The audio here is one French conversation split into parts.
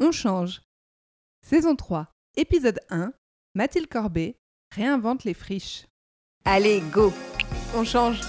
On change. Saison 3, épisode 1. Mathilde Corbet réinvente les friches. Allez, go On change.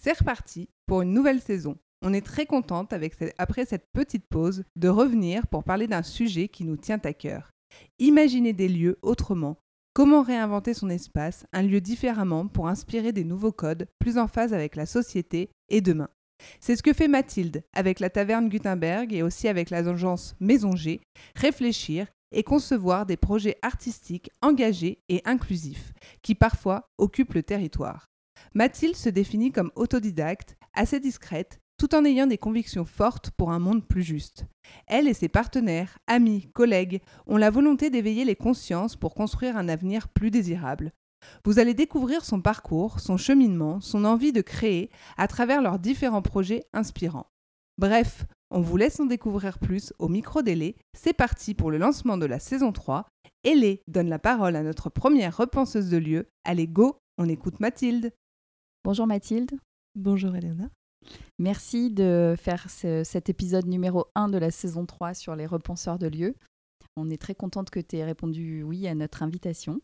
C'est reparti pour une nouvelle saison. On est très contente, avec après cette petite pause, de revenir pour parler d'un sujet qui nous tient à cœur. Imaginer des lieux autrement. Comment réinventer son espace, un lieu différemment pour inspirer des nouveaux codes plus en phase avec la société et demain? C'est ce que fait Mathilde avec la taverne Gutenberg et aussi avec l'agence Maison G, réfléchir et concevoir des projets artistiques engagés et inclusifs qui parfois occupent le territoire. Mathilde se définit comme autodidacte, assez discrète, tout en ayant des convictions fortes pour un monde plus juste. Elle et ses partenaires, amis, collègues ont la volonté d'éveiller les consciences pour construire un avenir plus désirable. Vous allez découvrir son parcours, son cheminement, son envie de créer à travers leurs différents projets inspirants. Bref, on vous laisse en découvrir plus au micro d'Élé. C'est parti pour le lancement de la saison 3. Élé donne la parole à notre première repenseuse de lieu. Allez, go, on écoute Mathilde. Bonjour Mathilde, Bonjour Elena. Merci de faire ce- cet épisode numéro 1 de la saison 3 sur les repenseurs de lieux. On est très contente que tu aies répondu oui à notre invitation.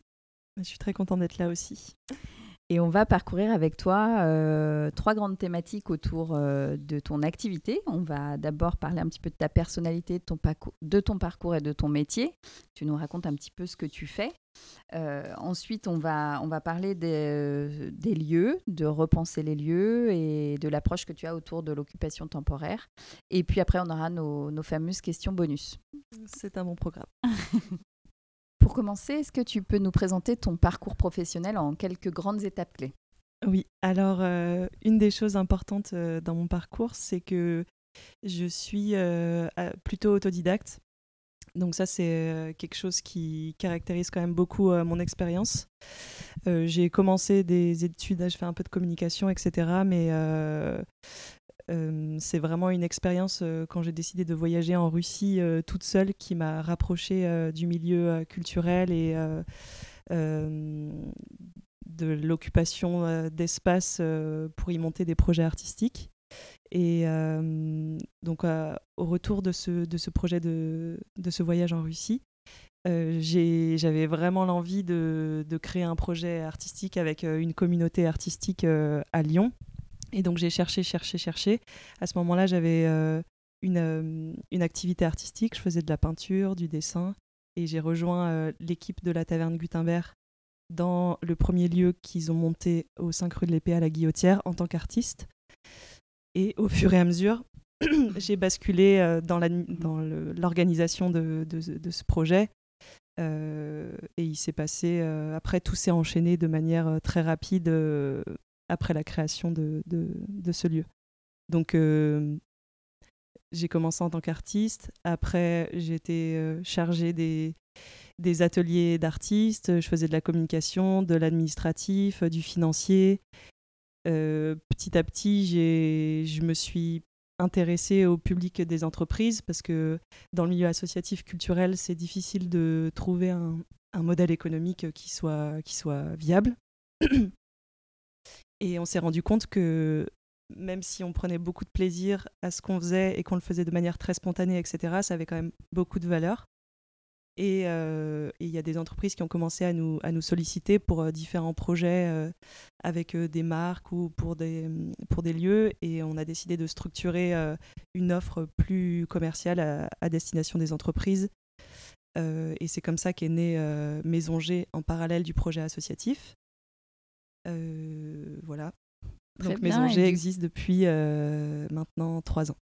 Je suis très contente d'être là aussi. Et on va parcourir avec toi euh, trois grandes thématiques autour euh, de ton activité. On va d'abord parler un petit peu de ta personnalité, de ton, parcours, de ton parcours et de ton métier. Tu nous racontes un petit peu ce que tu fais. Euh, ensuite, on va, on va parler des, des lieux, de repenser les lieux et de l'approche que tu as autour de l'occupation temporaire. Et puis après, on aura nos, nos fameuses questions bonus. C'est un bon programme. Pour commencer, est-ce que tu peux nous présenter ton parcours professionnel en quelques grandes étapes clés? Oui, alors euh, une des choses importantes euh, dans mon parcours, c'est que je suis euh, plutôt autodidacte. Donc ça, c'est quelque chose qui caractérise quand même beaucoup mon expérience. J'ai commencé des études, je fais un peu de communication, etc. Mais c'est vraiment une expérience euh, quand j'ai décidé de voyager en Russie euh, toute seule qui m'a rapprochée euh, du milieu euh, culturel et euh, euh, de l'occupation euh, d'espace euh, pour y monter des projets artistiques. Et euh, donc, euh, au retour de ce, projet de, ce voyage en Russie, euh, j'avais vraiment l'envie de, créer un projet artistique avec euh, une communauté artistique euh, à Lyon. Et donc, j'ai cherché, cherché, cherché. À ce moment-là, j'avais euh, une, euh, une activité artistique. Je faisais de la peinture, du dessin. Et j'ai rejoint euh, l'équipe de la taverne Gutenberg dans le premier lieu qu'ils ont monté au 5 rue de l'Épée à la Guillotière en tant qu'artiste. Et au fur et à mesure, j'ai basculé dans l'organisation de, ce projet. Et il s'est passé, après tout s'est enchaîné de manière très rapide après la création de, ce lieu. Donc euh, j'ai commencé en tant qu'artiste, après été euh, chargée des, ateliers d'artistes, je faisais de la communication, de l'administratif, euh, du financier. Petit à petit, je me suis intéressée au public des entreprises parce que dans le milieu associatif culturel, c'est difficile de trouver un, un modèle économique qui soit, qui soit viable. Et on s'est rendu compte que même si on prenait beaucoup de plaisir à ce qu'on faisait et qu'on le faisait de manière très spontanée, etc., ça avait quand même beaucoup de valeur. Et euh, et il y a des entreprises qui ont commencé à nous, à nous solliciter pour euh, différents projets euh, avec des marques ou pour des, pour des lieux. Et on a décidé de structurer une offre plus commerciale à, à destination des entreprises. Et c'est comme ça qu'est née Maison G en parallèle du projet associatif. Euh, voilà. Très Donc bien, Maison et G existe depuis euh, maintenant trois ans.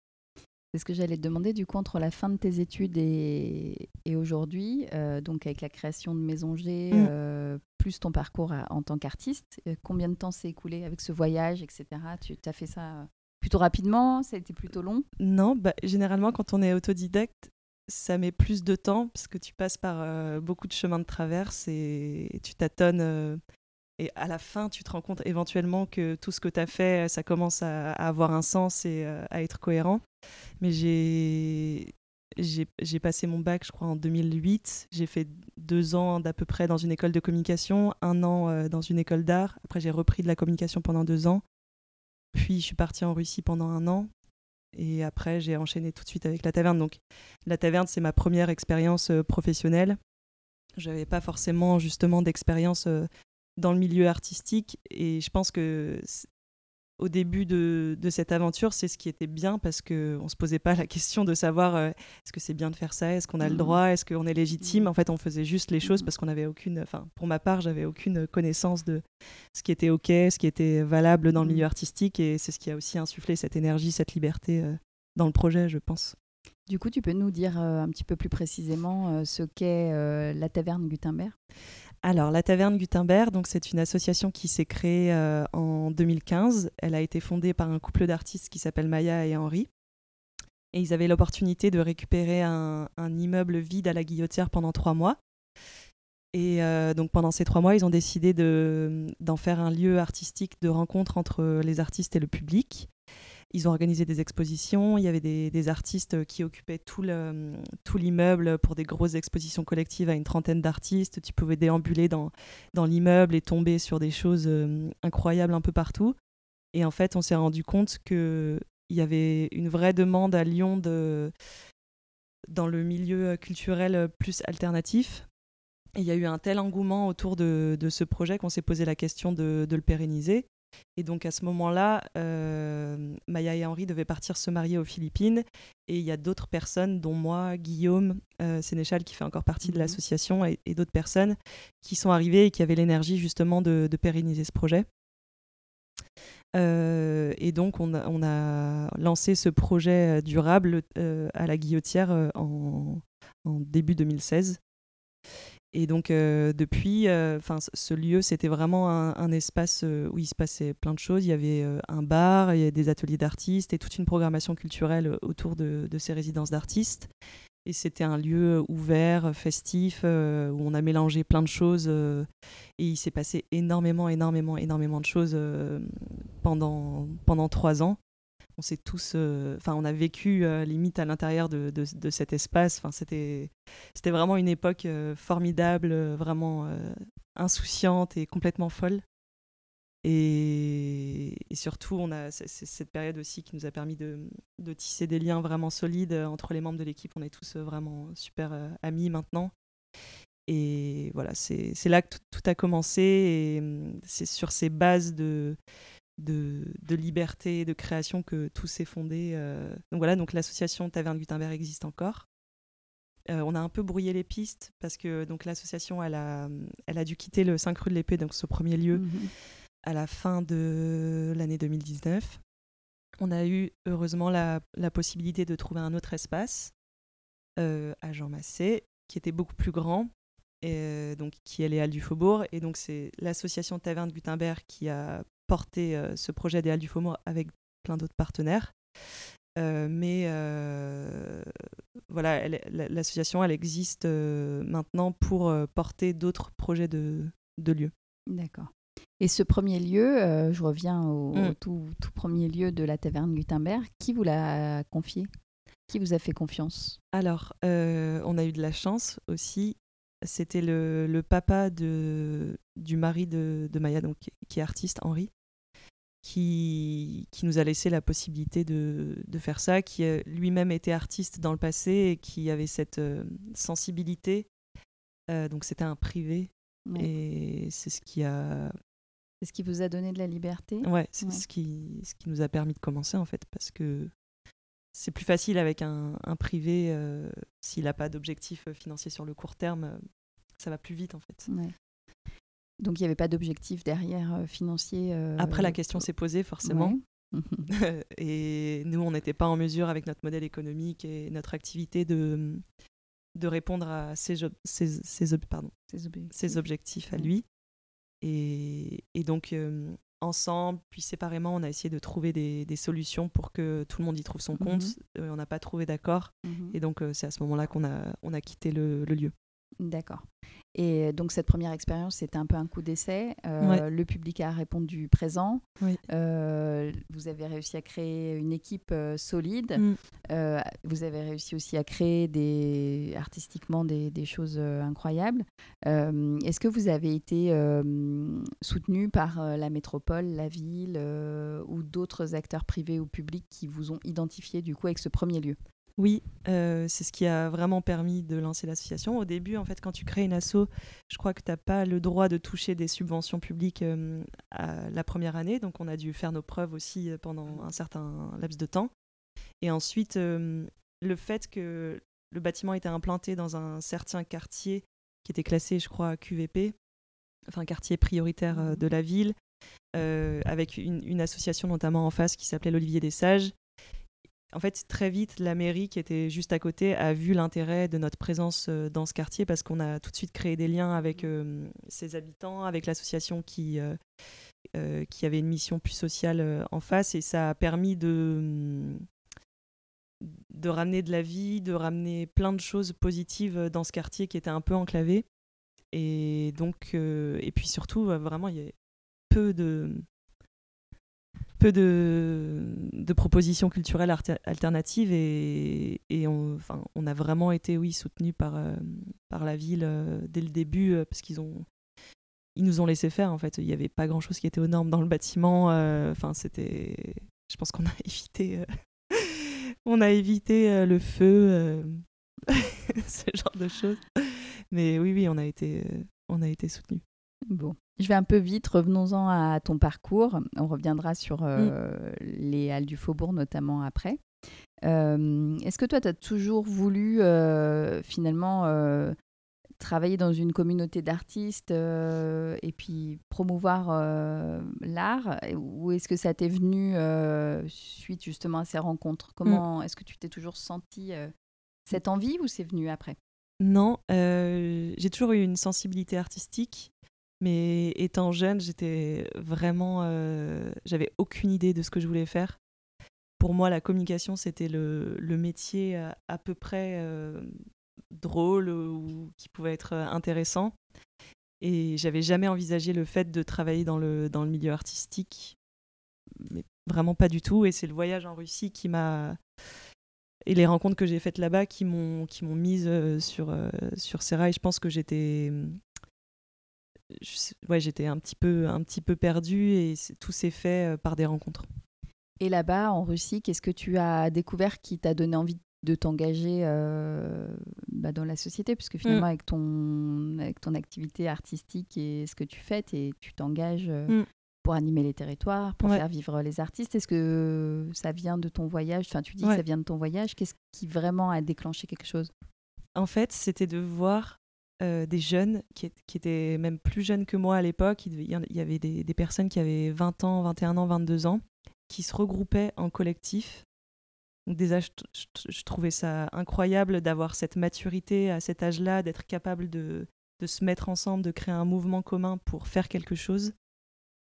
C'est ce que j'allais te demander, du coup, entre la fin de tes études et, et aujourd'hui, euh, donc avec la création de Maison G, Mm. euh, plus ton parcours à- en tant qu'artiste, euh, combien de temps s'est écoulé avec ce voyage, etc. Tu as fait ça plutôt rapidement? Ça a été plutôt long? Non, bah, généralement, quand on est autodidacte, ça met plus de temps parce que tu passes par beaucoup de chemins de traverse et tu tâtonnes. Euh, et à la fin, tu te rends compte éventuellement que tout ce que tu as fait, ça commence à, avoir un sens et euh, à être cohérent. Mais j'ai j'ai passé mon bac, je crois, en 2008. J'ai fait deux ans d'à peu près dans une école de communication, un an euh, dans une école d'art. Après, j'ai repris de la communication pendant deux ans. Puis, je suis partie en Russie pendant un an. Et après, j'ai enchaîné tout de suite avec la taverne. Donc, la taverne, c'est ma première expérience euh, professionnelle. Je n'avais pas forcément, justement, d'expérience euh, dans le milieu artistique. Et je pense que au début de, cette aventure, c'est ce qui était bien parce qu'on ne se posait pas la question de savoir euh, est-ce que c'est bien de faire ça, est-ce qu'on a le mmh. droit, est-ce qu'on est légitime? Mmh. En fait, on faisait juste les choses mmh. parce qu'on n'avait aucune, enfin, pour ma part, j'avais aucune connaissance de ce qui était OK, ce qui était valable dans le milieu artistique et c'est ce qui a aussi insufflé cette énergie, cette liberté euh, dans le projet, je pense. Du coup, tu peux nous dire euh, un petit peu plus précisément ce qu'est la taverne Gutenberg? Alors, la Taverne Gutenberg, donc c'est une association qui s'est créée euh, en 2015. Elle a été fondée par un couple d'artistes qui s'appelle Maya et Henri. Et ils avaient l'opportunité de récupérer un, immeuble vide à la Guillotière pendant trois mois. Et euh, donc pendant ces trois mois, ils ont décidé d'en faire un lieu artistique de rencontre entre les artistes et le public. Ils ont organisé des expositions. Il y avait des, artistes qui occupaient tout l'immeuble pour des grosses expositions collectives à une trentaine d'artistes. Tu pouvais déambuler dans, l'immeuble et tomber sur des choses euh, incroyables un peu partout. Et en fait, on s'est rendu compte qu'il y avait une vraie demande à Lyon dans le milieu culturel plus alternatif. Et il y a eu un tel engouement autour de, ce projet qu'on s'est posé la question de le pérenniser. Et donc à ce moment-là, euh, Maya et Henri devaient partir se marier aux Philippines. Et il y a d'autres personnes, dont moi, Guillaume euh, Sénéchal, qui fait encore partie de mhm. l'association, et, d'autres personnes qui sont arrivées et qui avaient l'énergie justement de, pérenniser ce projet. Euh, et donc on a, lancé ce projet durable à la Guillotière en, en début 2016. Et donc euh, depuis, euh, ce lieu, c'était vraiment un, espace euh, où il se passait plein de choses. Il y avait un bar, il y avait des ateliers d'artistes et toute une programmation culturelle autour de, ces résidences d'artistes. Et c'était un lieu ouvert, festif, où on a mélangé plein de choses. et il s'est passé énormément, énormément, énormément de choses pendant, pendant trois ans on s'est tous, euh, enfin, on a vécu euh, limite à l'intérieur de, cet espace. Enfin, c'était, c'était vraiment une époque euh, formidable, vraiment insouciante et complètement folle. Et, surtout, on a c'est, cette période aussi qui nous a permis de, tisser des liens vraiment solides entre les membres de l'équipe. On est tous vraiment super amis maintenant. Et voilà, c'est, là que tout, a commencé. Et hum, c'est sur ces bases de, de, liberté, de création que tout s'est fondé. Euh. Donc voilà, donc l'association Taverne Gutenberg existe encore. Euh, on a un peu brouillé les pistes parce que donc l'association elle a, elle a dû quitter le 5 rue de l'Épée, donc ce premier lieu, mhm. à la fin de l'année 2019. On a eu heureusement la, possibilité de trouver un autre espace euh, à Jean Massé, qui était beaucoup plus grand, et, donc qui est les Halles du Faubourg. Et donc c'est l'association Taverne Gutenberg qui a porter euh, ce projet des Halles du Faubourg avec plein d'autres partenaires. Euh, mais euh, voilà, l'association, elle, existe maintenant pour porter d'autres projets de, de lieux. D'accord. Et ce premier lieu, je reviens au, mm. tout, tout, premier lieu de la taverne Gutenberg, qui vous l'a confié? Qui vous a fait confiance? Alors, on a eu de la chance aussi. C'était le, le, papa de, du mari de, de Maya, donc, qui est artiste, Henri, qui, qui nous a laissé la possibilité de, de faire ça, qui lui-même était artiste dans le passé et qui avait cette euh, sensibilité. Euh, donc c'était un privé et c'est ce qui a... C'est ce qui vous a donné de la liberté Ouais, c'est ce, qui, ce qui nous a permis de commencer en fait, parce que c'est plus facile avec un, un privé, euh, s'il n'a pas d'objectif financier sur le court terme, ça va plus vite en fait. Ouais. Donc il n'y avait pas d'objectif derrière euh, financier. Euh, Après, la question s'est posée forcément. et nous, on n'était pas en mesure, avec notre modèle économique et notre activité, de, de répondre à pardon, ces objectifs à lui. Et, et donc, euh, ensemble, puis séparément, on a essayé de trouver des, des, solutions pour que tout le monde y trouve son compte. Mhm. on n'a pas trouvé d'accord. Mhm. Et donc, c'est à ce moment-là qu'on a, on a quitté le, le lieu. D'accord. Et donc cette première expérience, c'était un peu un coup d'essai. Euh, le public a répondu présent. Euh, vous avez réussi à créer une équipe euh, solide. Mm. vous avez réussi aussi à créer des, artistiquement des, des choses incroyables. Est-ce que vous avez été soutenu par la métropole, la ville ou d'autres acteurs privés ou publics qui vous ont identifié du coup avec ce premier lieu? Oui, euh, c'est ce qui a vraiment permis de lancer l'association. Au début, en fait, quand tu crées une asso, je crois que tu n'as pas le droit de toucher des subventions publiques euh, à la première année. Donc, on a dû faire nos preuves aussi euh, pendant un certain laps de temps. Et ensuite, le fait que le bâtiment était implanté dans un certain quartier qui était classé, je crois, QVP, enfin quartier prioritaire de la ville, avec une, une, association notamment en face qui s'appelait l'Olivier des Sages, en fait, très vite, la mairie qui était juste à côté a vu l'intérêt de notre présence euh, dans ce quartier parce qu'on a tout de suite créé des liens avec euh, ses habitants, avec l'association qui, euh, qui avait une mission plus sociale en face et ça a permis de, de ramener de la vie, de ramener plein de choses positives dans ce quartier qui était un peu enclavé. Et donc, et puis surtout, vraiment, il y a peu de peu de, propositions culturelles alternatives et, on, enfin, on a vraiment été oui, soutenu par, euh, par la ville euh, dès le début euh, parce qu'ils ont ils nous ont laissé faire en fait. Il n'y avait pas grand chose qui était aux normes dans le bâtiment enfin c'était je pense qu'on a évité on a évité le feu ce genre de choses. Mais oui oui on a été on a été soutenu Bon, je vais un peu vite, revenons-en à ton parcours. On reviendra sur euh, mm. les Halles du Faubourg notamment après. Euh, est-ce que toi, tu as toujours voulu euh, finalement travailler dans une communauté d'artistes et puis promouvoir l'art? Ou est-ce que ça t'est venu suite justement à ces rencontres? Comment mm. est-ce que tu t'es toujours senti cette envie ou c'est venu après? Non, j'ai toujours eu une sensibilité artistique. Mais étant jeune, j'étais vraiment. Euh, j'avais aucune idée de ce que je voulais faire. Pour moi, la communication, c'était le, métier à, peu près euh, drôle ou qui pouvait être intéressant. Et j'avais jamais envisagé le fait de travailler dans le, dans le milieu artistique. Mais vraiment pas du tout. Et c'est le voyage en Russie qui m'a. Et les rencontres que j'ai faites là-bas qui m'ont mise euh, sur, sur ces rails. Je pense que j'étais ouais, j'étais un petit peu, un petit peu perdue et tout s'est fait euh, par des rencontres. Et là-bas, en Russie, qu'est-ce que tu as découvert qui t'a donné envie de t'engager euh, bah, dans la société? Puisque finalement, mm. avec, ton, avec ton activité artistique et ce que tu fais, tu t'engages euh, mm. pour animer les territoires, pour faire vivre les artistes. Est-ce que ça vient de ton voyage? Enfin, tu dis que ça vient de ton voyage. Qu'est-ce qui vraiment a déclenché quelque chose? En fait, c'était de voir euh, des jeunes qui, étaient même plus jeunes que moi à l'époque. Il, y avait des, personnes qui avaient 20 ans, 21 ans, 22 ans, qui se regroupaient en collectif. Je, trouvais ça incroyable d'avoir cette maturité à cet âge-là, d'être capable de, se mettre ensemble, de créer un mouvement commun pour faire quelque chose.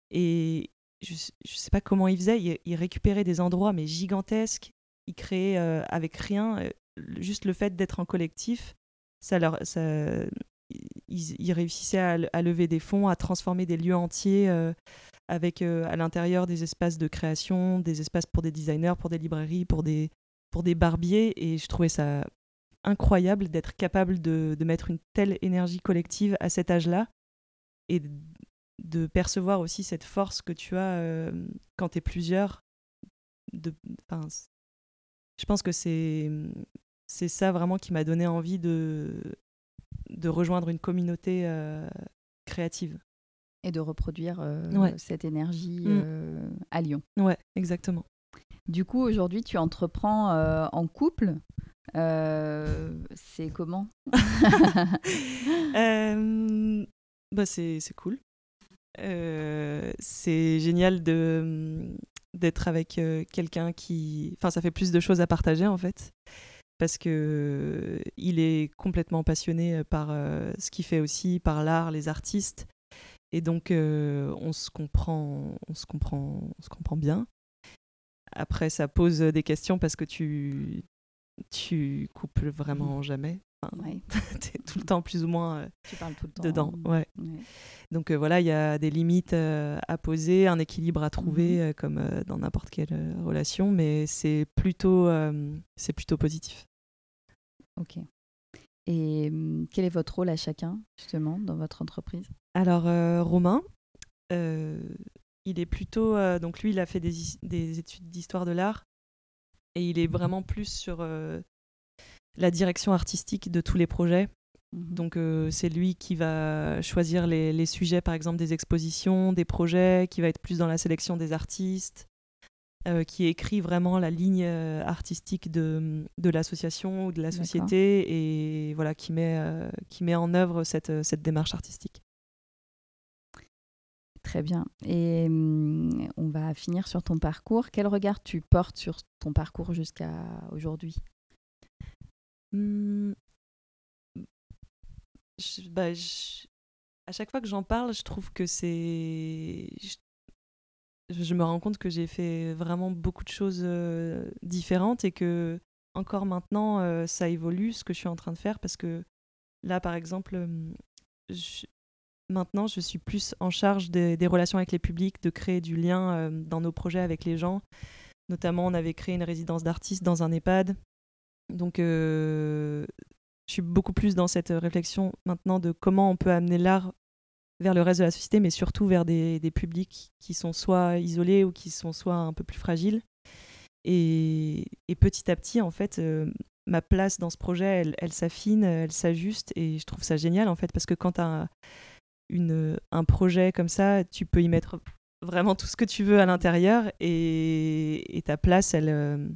Et je ne sais pas comment ils faisaient, ils, récupéraient des endroits mais gigantesques, ils créaient euh, avec rien, euh, juste le fait d'être en collectif ça leur, ça, ils, réussissaient à, lever des fonds, à transformer des lieux entiers euh, avec euh, à l'intérieur des espaces de création, des espaces pour des designers, pour des librairies, pour des, pour des barbiers. Et je trouvais ça incroyable d'être capable de, de, mettre une telle énergie collective à cet âge-là et de, percevoir aussi cette force que tu as euh, quand tu es plusieurs. De, je pense que c'est c'est ça vraiment qui m'a donné envie de, de rejoindre une communauté euh, créative. Et de reproduire euh, cette énergie mm. euh, à Lyon. Ouais, exactement. Du coup, aujourd'hui, tu entreprends en couple. c'est comment bah c'est cool. c'est génial de d'être avec quelqu'un qui... Enfin, ça fait plus de choses à partager, en fait parce que il est complètement passionné par euh, ce qu'il fait aussi, par l'art, les artistes, et donc euh, on se comprend, on se comprend, on se comprend bien. Après, ça pose des questions parce que tu tu couples vraiment jamais. Ouais. t'es tout le temps plus ou moins euh, Tu parles tout le temps. dedans. Ouais. Ouais. Donc euh, voilà, il y a des limites euh, à poser, un équilibre à trouver, Mhm. comme dans n'importe quelle relation, mais c'est plutôt, c'est plutôt positif. Ok. Et hum, quel est votre rôle à chacun, justement, dans votre entreprise? Alors Romain, il est plutôt, donc lui, il a fait des, études d'histoire de l'art et il est vraiment plus sur la direction artistique de tous les projets. Mhm. Donc euh, c'est lui qui va choisir les, les sujets, par exemple des expositions, des projets, qui va être plus dans la sélection des artistes, euh, qui écrit vraiment la ligne euh, artistique de, de l'association ou de la société et voilà qui met, euh, qui met en œuvre cette, cette démarche artistique. Très bien. Et hum, on va finir sur ton parcours. Quel regard tu portes sur ton parcours jusqu'à aujourd'hui? Je- bah, à chaque fois que j'en parle, je trouve que c'est. Je, me rends compte que j'ai fait vraiment beaucoup de choses différentes et que encore maintenant, ça évolue ce que je suis en train de faire parce que là, par exemple, maintenant, je suis plus en charge des, relations avec les publics, de créer du lien dans nos projets avec les gens. Notamment, on avait créé une résidence d'artistes dans un EHPAD. Donc, euh, je suis beaucoup plus dans cette réflexion maintenant de comment on peut amener l'art vers le reste de la société, mais surtout vers des, publics qui sont soit isolés ou qui sont soit un peu plus fragiles. Et, et petit à petit, en fait, euh, ma place dans ce projet, elle, s'affine, elle s'ajuste, et je trouve ça génial, en fait, parce que quand tu as un projet comme ça, tu peux y mettre vraiment tout ce que tu veux à l'intérieur, et, ta place, elle, euh,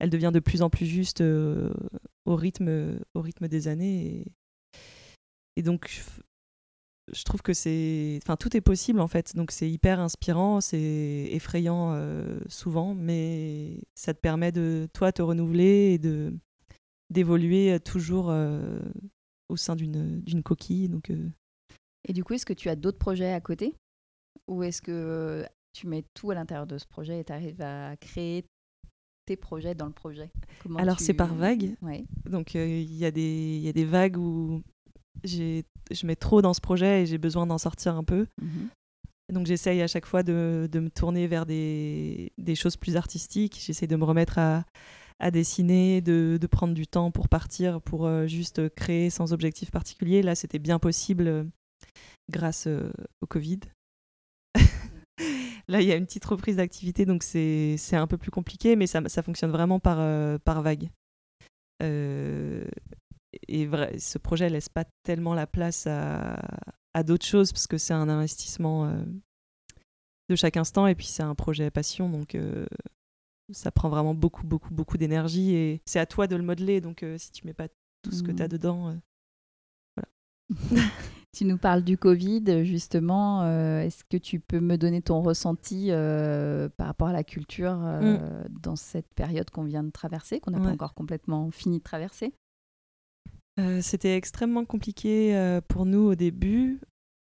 elle devient de plus en plus juste euh, au, rythme, au rythme des années. Et, donc, je, trouve que c'est. Enfin, tout est possible en fait. Donc, c'est hyper inspirant, c'est effrayant euh, souvent, mais ça te permet de, toi, te renouveler et de d'évoluer toujours euh, au sein d'une coquille. Euh, Et du coup, est-ce que tu as d'autres projets à côté? Ou est-ce que tu mets tout à l'intérieur de ce projet et tu arrives à créer tes projets dans le projet? Comment Alors, tu- c'est par vague. Ouais. Donc euh, il y, a des- y a des vagues où je mets trop dans ce projet et j'ai besoin d'en sortir un peu. Mhm. Et donc j'essaye à chaque fois de, de me tourner vers des, des choses plus artistiques. J'essaye de me remettre à, à dessiner, de, de prendre du temps pour partir, pour euh, juste créer sans objectif particulier. Là, c'était bien possible euh, grâce euh, au Covid. Là, il y a une petite reprise d'activité, donc c'est un peu plus compliqué, mais ça, ça fonctionne vraiment par, euh, par vague. Euh, et vrai, ce projet laisse pas tellement la place à, à d'autres choses parce que c'est un investissement euh, de chaque instant et puis c'est un projet passion donc ça prend vraiment beaucoup beaucoup beaucoup d'énergie et c'est à toi de le modeler donc si tu mets pas tout ce que tu as dedans euh, Tu nous parles du Covid, justement. euh, Est-ce que tu peux me donner ton ressenti euh, par rapport à la culture euh, dans cette période qu'on vient de traverser, qu'on n'a pas encore complètement fini de traverser? C'était extrêmement compliqué pour nous au début.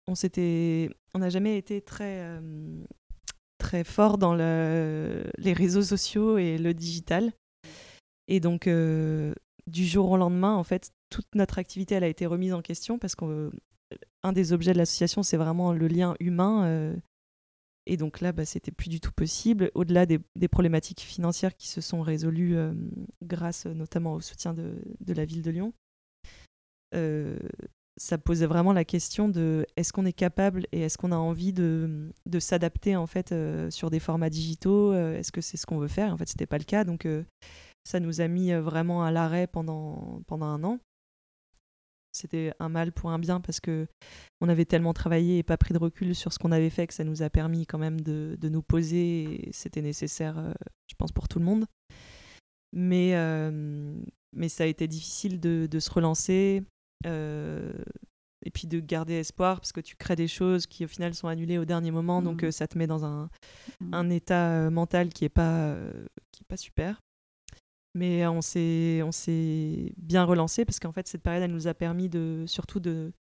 On s'était, on n'a jamais été très très fort dans le- les réseaux sociaux et le digital. Et donc du jour au lendemain, en fait, toute notre activité elle a été remise en question parce qu'un des objets de l'association c'est vraiment le lien humain. euh, et donc là, bah, c'était plus du tout possible. Au-delà des, problématiques financières qui se sont résolues euh, grâce notamment au soutien de- la ville de Lyon euh, ça posait vraiment la question de est-ce qu'on est capable et est-ce qu'on a envie de, de s'adapter en fait sur des formats digitaux Est-ce que c'est ce qu'on veut faire? En fait, c'était pas le cas, donc ça nous a mis vraiment à l'arrêt pendant pendant un an. C'était un mal pour un bien parce que on avait tellement travaillé et pas pris de recul sur ce qu'on avait fait que ça nous a permis quand même de, de nous poser. et C'était nécessaire, euh, je pense, pour tout le monde. Mais, euh, mais ça a été difficile de, de se relancer euh, et puis de garder espoir parce que tu crées des choses qui au final sont annulées au dernier moment, donc euh, ça te met dans un, Mhm. un état mental qui est pas qui est pas super. Mais on s'est on s'est bien relancé parce qu'en fait cette période elle nous a permis de surtout de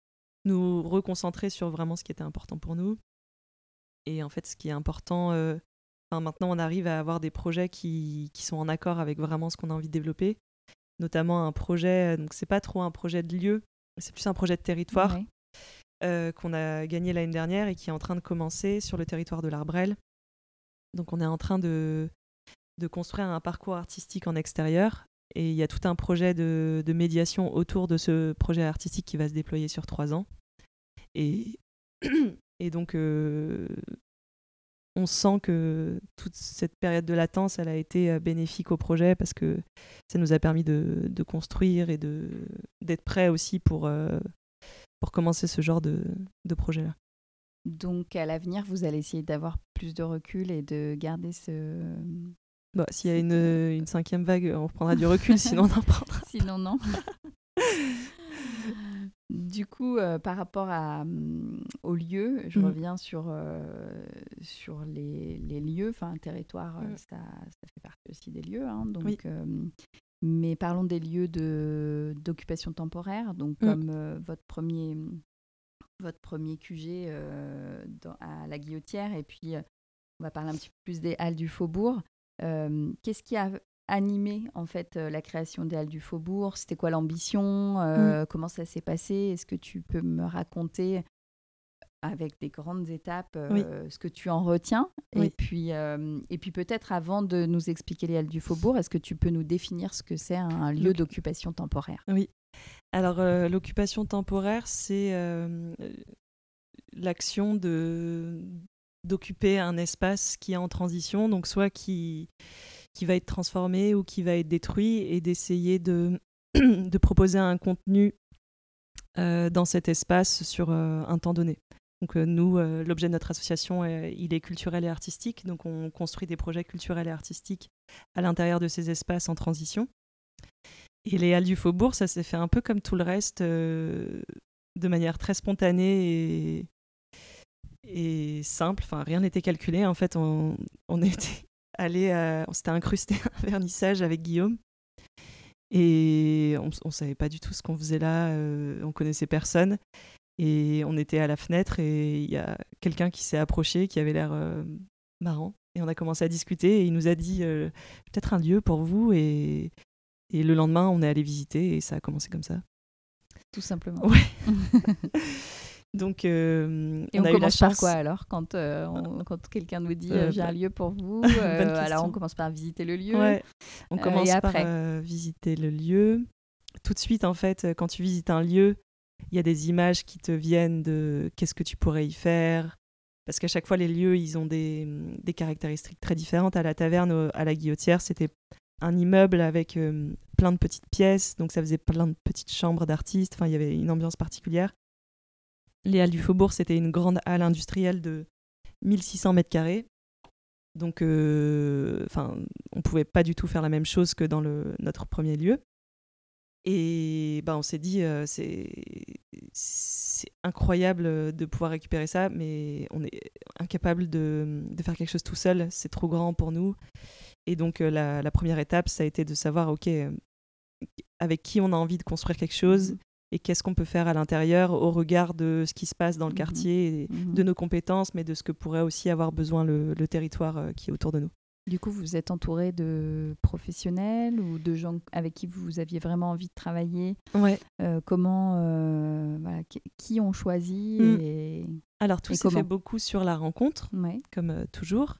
nous reconcentrer sur vraiment ce qui était important pour nous. Et en fait ce qui est important euh, enfin, maintenant on arrive à avoir des projets qui, qui sont en accord avec vraiment ce qu'on a envie de développer. notamment un projet, donc c'est pas trop un projet de lieu, c'est plus un projet de territoire qu'on a gagné l'année dernière et qui est en train de commencer sur le territoire de l'Arbrel. Donc on est en train de, de construire un parcours artistique en extérieur et il y a tout un projet de, médiation autour de ce projet artistique qui va se déployer sur trois ans. Et, et donc, on sent que toute cette période de latence, elle a été euh, bénéfique au projet parce que ça nous a permis de, construire et d'être prêts aussi pour, euh, pour commencer ce genre de, de projet-là. Donc à l'avenir, vous allez essayer d'avoir plus de recul et de garder ce... Bah, S'il y a une, une, cinquième vague, on reprendra du recul, sinon on en prendra. sinon non. Du coup, euh, par rapport à, mmh, aux lieux, je mmh. reviens sur, euh, sur les, les, lieux. Enfin, un territoire, euh, mmh. ça, ça, fait partie aussi des lieux. Hein, donc, mais parlons des lieux de, d'occupation temporaire. Donc, comme votre, premier, votre premier QG dans, à la Guillotière. Et puis, on va parler un petit peu plus des Halles du Faubourg. Qu'est-ce qui a animé en fait euh, la création des Halles du Faubourg? C'était quoi l'ambition? Euh, mm. Comment ça s'est passé? Est-ce que tu peux me raconter avec des grandes étapes euh, ce que tu en retiens? Et puis, et puis peut-être avant de nous expliquer les Halles du Faubourg, est-ce que tu peux nous définir ce que c'est un lieu d'occupation temporaire? Oui. Alors l'occupation temporaire, c'est l'action de d'occuper un espace qui est en transition, donc soit qui qui va être transformé ou qui va être détruit et d'essayer de, de proposer un contenu euh, dans cet espace sur euh, un temps donné. Donc euh, nous, l'objet de notre association, il est culturel et artistique, donc on construit des projets culturels et artistiques à l'intérieur de ces espaces en transition. Et les Halles du Faubourg, ça s'est fait un peu comme tout le reste, de manière très spontanée et, et simple. Enfin, rien n'était calculé. En fait, on, on était aller, on s'était incrusté un vernissage avec Guillaume. Et on, ne savait pas du tout ce qu'on faisait là, euh, on connaissait personne. Et on était à la fenêtre et il y a quelqu'un qui s'est approché, qui avait l'air euh, marrant. Et on a commencé à discuter et il nous a dit euh, peut-être un lieu pour vous. Et, et le lendemain, on est allé visiter et ça a commencé comme ça. Tout simplement. Ouais. Donc, euh, et on, commence par quoi alors quand, euh, quand quelqu'un nous dit euh, j'ai un lieu pour vous Alors on commence par visiter le lieu. On commence par visiter le lieu. Tout de suite, en fait, quand tu visites un lieu, il y a des images qui te viennent de qu'est-ce que tu pourrais y faire. Parce qu'à chaque fois, les lieux, ils ont des, des, caractéristiques très différentes. À la taverne, à la guillotière, c'était un immeuble avec plein de petites pièces, donc ça faisait plein de petites chambres d'artistes. Enfin, il y avait une ambiance particulière. Les Halles du Faubourg, c'était une grande halle industrielle de 1600 mètres carrés. Donc, euh, enfin, on pouvait pas du tout faire la même chose que dans notre premier lieu. Et bah, on s'est dit, euh, c'est incroyable de pouvoir récupérer ça, mais on est incapable de, faire quelque chose tout seul. C'est trop grand pour nous. Et donc, euh, la, première étape, ça a été de savoir, OK, avec qui on a envie de construire quelque chose, et qu'est-ce qu'on peut faire à l'intérieur au regard de ce qui se passe dans le mmh quartier, mmh de nos compétences, mais de ce que pourrait aussi avoir besoin le, territoire euh, qui est autour de nous. Du coup, vous êtes entouré de professionnels ou de gens avec qui vous aviez vraiment envie de travailler? Ouais. Euh, comment, euh, voilà, qui ont choisi mmh. et... Alors, tout s'est fait beaucoup sur la rencontre, comme toujours.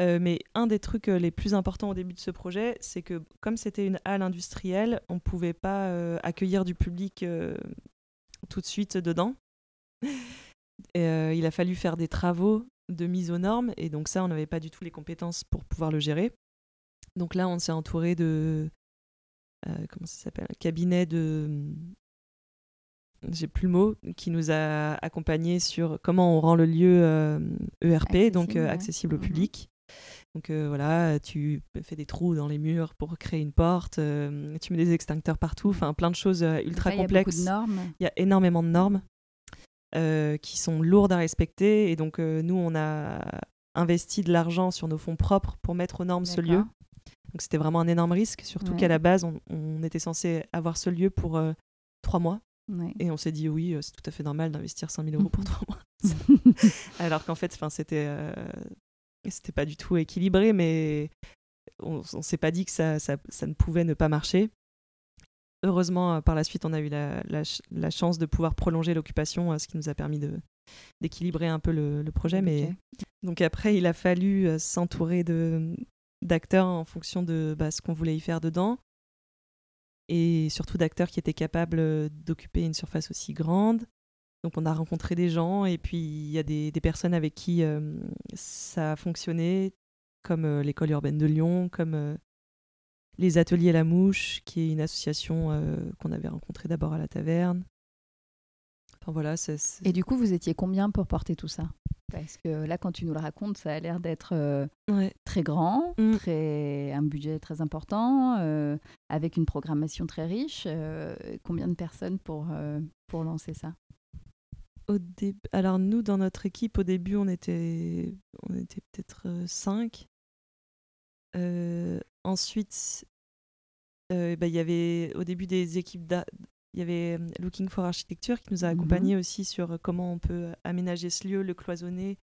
Euh, mais un des trucs euh, les plus importants au début de ce projet, c'est que comme c'était une halle industrielle, on ne pouvait pas euh, accueillir du public tout de suite dedans. Et, il a fallu faire des travaux de mise aux normes, et donc ça, on n'avait pas du tout les compétences pour pouvoir le gérer. Donc là, on s'est entouré de... comment ça s'appelle Un cabinet de j'ai plus le mot, qui nous a accompagnés sur comment on rend le lieu ERP, e donc accessible au mhm. public. Donc euh, voilà, tu fais des trous dans les murs pour créer une porte, euh, tu mets des extincteurs partout, enfin plein de choses euh, ultra complexes. Il y a beaucoup de normes. Il y a énormément de normes qui sont lourdes à respecter et donc nous on a investi de l'argent sur nos fonds propres pour mettre aux normes ce lieu. Donc c'était vraiment un énorme risque, surtout qu'à la base on, était censé avoir ce lieu pour trois mois. Et on s'est dit oui, c'est tout à fait normal d'investir 5000 euros pour trois mois. Alors qu'en fait, c'était c'était pas du tout équilibré, mais on, ne s'est pas dit que ça, ça, ne pouvait ne pas marcher. heureusement, par la suite, on a eu la, la, chance de pouvoir prolonger l'occupation, ce qui nous a permis de d'équilibrer un peu le, projet. Mais donc après, il a fallu s'entourer de d'acteurs en fonction de bah, ce qu'on voulait y faire dedans et surtout d'acteurs qui étaient capables d'occuper une surface aussi grande. Donc on a rencontré des gens et puis il y a des, personnes avec qui ça a fonctionné, comme l'école urbaine de Lyon, comme les ateliers La Mouche, qui est une association qu'on avait rencontrée d'abord à la taverne. Enfin voilà. Et du coup, vous étiez combien pour porter tout ça? Parce que là, quand tu nous le racontes, ça a l'air d'être très grand, mmh. très un budget très important, avec une programmation très riche. combien de personnes pour, pour lancer ça? Alors nous, dans notre équipe, au début, on était, on était peut-être euh, cinq. Euh, ensuite, euh, bah, il y avait au début des équipes, il y avait Looking for Architecture qui nous a mmh accompagnés aussi sur comment on peut aménager ce lieu, le cloisonner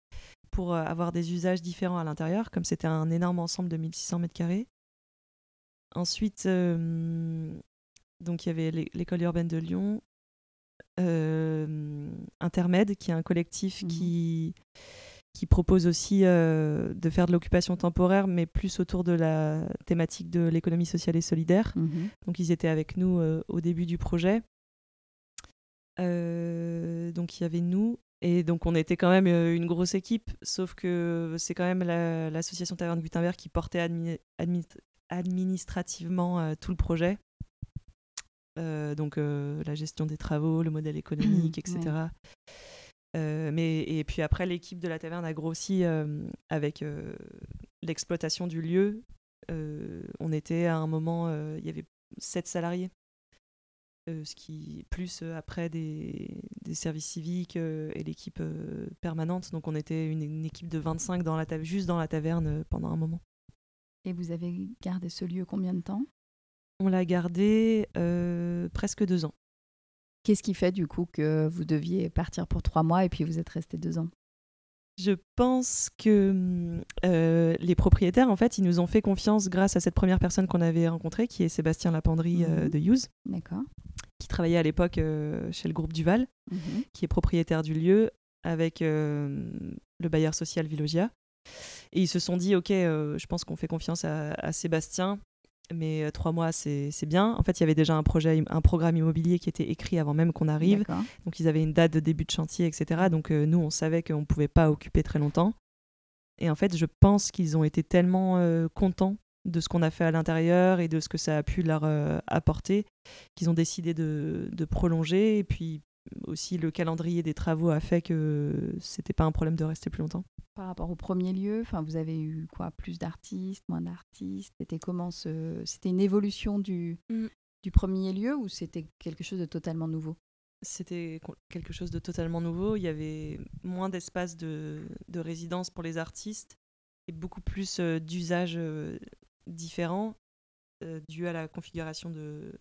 pour avoir des usages différents à l'intérieur, comme c'était un énorme ensemble de 1600 mètres carrés. Ensuite, donc il y avait l'école urbaine de Lyon, euh, Intermède, qui est un collectif mhm. qui, qui propose aussi euh, de faire de l'occupation temporaire, mais plus autour de la thématique de l'économie sociale et solidaire. Mhm. Donc ils étaient avec nous euh, au début du projet. donc il y avait nous. Et donc on était quand même une grosse équipe, sauf que c'est quand même l'association Taverne Gutenberg qui portait administrativement tout le projet. Euh, donc euh, la gestion des travaux, le modèle économique, etc. Euh, mais, et puis après, l'équipe de la taverne a grossi avec l'exploitation du lieu. on était à un moment, il y avait sept salariés. ce qui plus après des, des, services civiques et l'équipe permanente. Donc on était une, une, équipe de 25 dans la juste dans la taverne pendant un moment. Et vous avez gardé ce lieu combien de temps? On l'a gardé euh, presque deux ans. Qu'est-ce qui fait du coup que vous deviez partir pour trois mois et puis vous êtes resté deux ans? Je pense que euh, les propriétaires, en fait, ils nous ont fait confiance grâce à cette première personne qu'on avait rencontrée, qui est Sébastien Lapendry euh, mhm. de Use, qui travaillait à l'époque chez le groupe Duval, mhm. qui est propriétaire du lieu, avec le bailleur social Villogia. Et ils se sont dit, ok, je pense qu'on fait confiance à Sébastien, mais euh, trois mois, c'est bien. En fait, il y avait déjà un projet, un programme immobilier qui était écrit avant même qu'on arrive. Donc, ils avaient une date de début de chantier, etc. Donc, euh, nous, on savait qu'on ne pouvait pas occuper très longtemps. Et en fait, je pense qu'ils ont été tellement euh, contents de ce qu'on a fait à l'intérieur et de ce que ça a pu leur apporter qu'ils ont décidé de, de, prolonger. Et puis, aussi le calendrier des travaux a fait que c'était pas un problème de rester plus longtemps. Par rapport au premier lieu, enfin vous avez eu quoi? Plus d'artistes, moins d'artistes? C'était comment ce... C'était une évolution du, mm. du premier lieu ou c'était quelque chose de totalement nouveau? C'était quelque chose de totalement nouveau. Il y avait moins d'espace de, de, résidence pour les artistes et beaucoup plus euh, d'usages euh, différents euh, dû à la configuration de,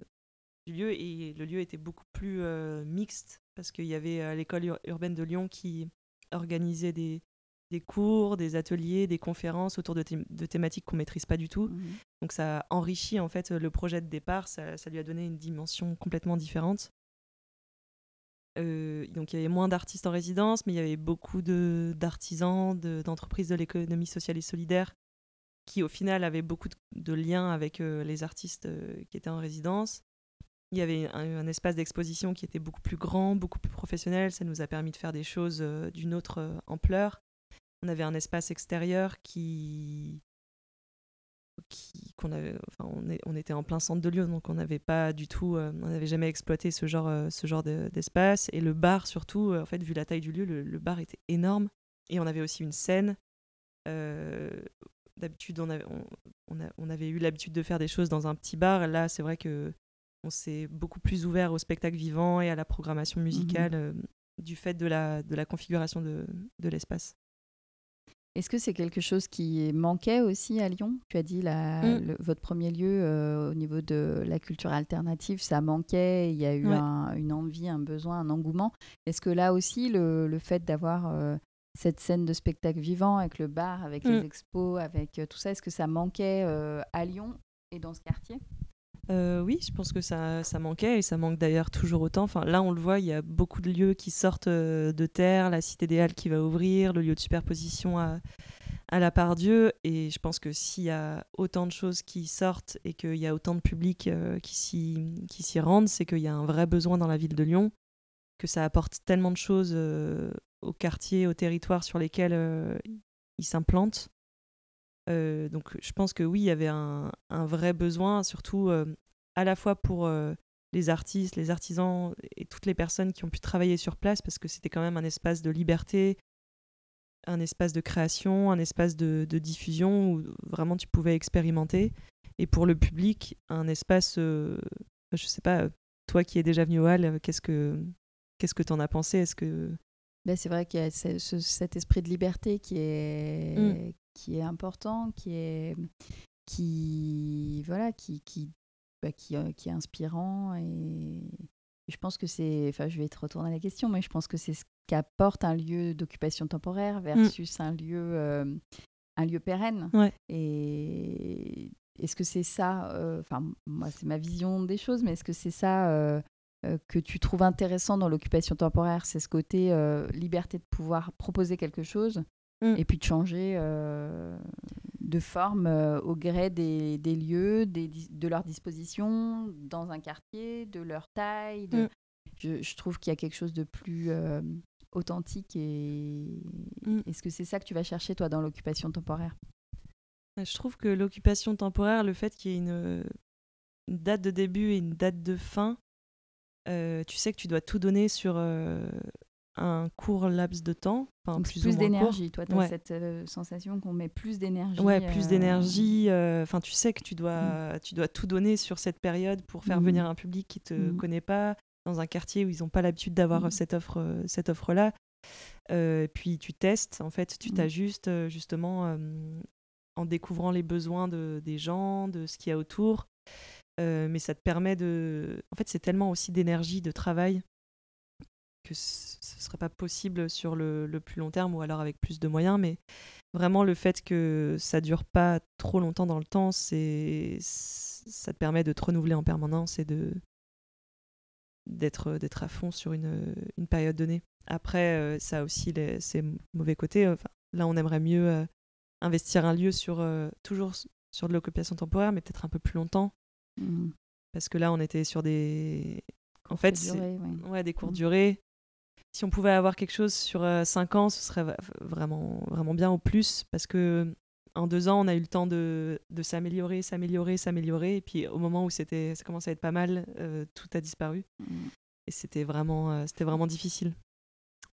lieu et le lieu était beaucoup plus euh, mixte parce qu'il y avait euh, l'école urbaine de Lyon qui organisait des, des, cours, des ateliers, des conférences autour de, de thématiques qu'on maîtrise pas du tout. Mmh Donc ça a enrichi en fait le projet de départ, ça, ça lui a donné une dimension complètement différente. Euh, donc il y avait moins d'artistes en résidence, mais il y avait beaucoup d'artisans, d'entreprises de, l'économie sociale et solidaire qui au final avaient beaucoup de, liens avec les artistes qui étaient en résidence. Il y avait un, espace d'exposition qui était beaucoup plus grand, beaucoup plus professionnel. Ça nous a permis de faire des choses euh, d'une autre euh, ampleur. On avait un espace extérieur qui, qu'on avait, enfin, on, est, on, était en plein centre de Lyon, donc on n'avait pas du tout, euh, on n'avait jamais exploité ce genre, ce genre d'espace. Et le bar surtout, en fait, vu la taille du lieu, le, bar était énorme. Et on avait aussi une scène. D'habitude, on, on avait eu l'habitude de faire des choses dans un petit bar. Là, c'est vrai que on s'est beaucoup plus ouvert au spectacle vivant et à la programmation musicale mhm. euh, du fait de la, de la configuration de, de l'espace. Est-ce que c'est quelque chose qui manquait aussi à Lyon? Tu as dit la, mm. votre premier lieu euh, au niveau de la culture alternative, ça manquait, il y a eu une envie, un besoin, un engouement. Est-ce que là aussi, le, le fait d'avoir euh, cette scène de spectacle vivant avec le bar, avec les mm. expos, avec tout ça, est-ce que ça manquait à Lyon et dans ce quartier? Euh, oui, je pense que ça, manquait et ça manque d'ailleurs toujours autant. Là, on le voit, il y a beaucoup de lieux qui sortent euh, de terre, la Cité des Halles qui va ouvrir, le lieu de superposition à, la part Dieu. Et je pense que s'il y a autant de choses qui sortent et qu'il y a autant de public euh, qui s'y rendent, c'est qu'il y a un vrai besoin dans la ville de Lyon, que ça apporte tellement de choses au quartier, au territoire sur lesquels ils s'implantent euh, donc je pense que oui, il y avait un, vrai besoin, surtout euh, à la fois pour euh, les artistes, les artisans et toutes les personnes qui ont pu travailler sur place, parce que c'était quand même un espace de liberté, un espace de création, un espace de, diffusion où vraiment tu pouvais expérimenter. Et pour le public, un espace, je sais pas, toi qui es déjà venu au Hall, qu'est-ce que qu'est-ce que t'en as pensé? Est-ce que ben, c'est vrai qu'il y a cet esprit de liberté qui est, mmh qui est important, qui est qui voilà, qui qui bah, qui, euh, qui, est inspirant et, je pense que c'est enfin je vais te retourner à la question mais je pense que c'est ce qu'apporte un lieu d'occupation temporaire mm. versus un lieu euh, un lieu pérenne. Et est-ce que c'est ça euh, enfin moi c'est ma vision des choses mais est-ce que c'est ça que tu trouves intéressant dans l'occupation temporaire, c'est ce côté liberté de pouvoir proposer quelque chose Mm. et puis de changer euh, de forme euh, au gré des, des lieux, des, de leur disposition dans un quartier, de leur taille. De... Mm. Je, je, trouve qu'il y a quelque chose de plus euh, authentique et mm. est-ce que c'est ça que tu vas chercher toi dans l'occupation temporaire? Je trouve que l'occupation temporaire, le fait qu'il y ait une, une, date de début et une date de fin, tu sais que tu dois tout donner sur un court laps de temps. Enfin, plus, plus d'énergie. Toi, tu as cette euh, sensation qu'on met plus d'énergie. Ouais, plus euh, d'énergie. Euh, enfin, tu sais que tu dois, mm. tu dois tout donner sur cette période pour faire mm. venir un public qui te mm. connaît pas, dans un quartier où ils n'ont pas l'habitude d'avoir cette offre, cette offre-là. puis tu testes, en fait, tu t'ajustes justement en découvrant les besoins de, des gens, de ce qu'il y a autour. mais ça te permet de. En fait, c'est tellement aussi d'énergie, de travail que ce ne serait pas possible sur le, plus long terme ou alors avec plus de moyens, mais vraiment le fait que ça dure pas trop longtemps dans le temps, c'est ça te permet de te renouveler en permanence et de d'être d'être à fond sur une, une période donnée. Après, euh, ça a aussi les, ses mauvais côtés. Enfin, là, on aimerait mieux euh, investir un lieu sur euh, toujours sur de l'occupation temporaire, mais peut-être un peu plus longtemps. Mmh. Parce que là, on était sur des en fait, ouais. des courtes mmh. durées si on pouvait avoir quelque chose sur 5 euh, ans, ce serait vraiment, vraiment bien au plus, parce que en deux ans, on a eu le temps de, de s'améliorer, s'améliorer, s'améliorer, et puis au moment où c'était, ça commençait à être pas mal, euh, tout a disparu. Mmh. Et c'était vraiment, euh, c'était vraiment difficile.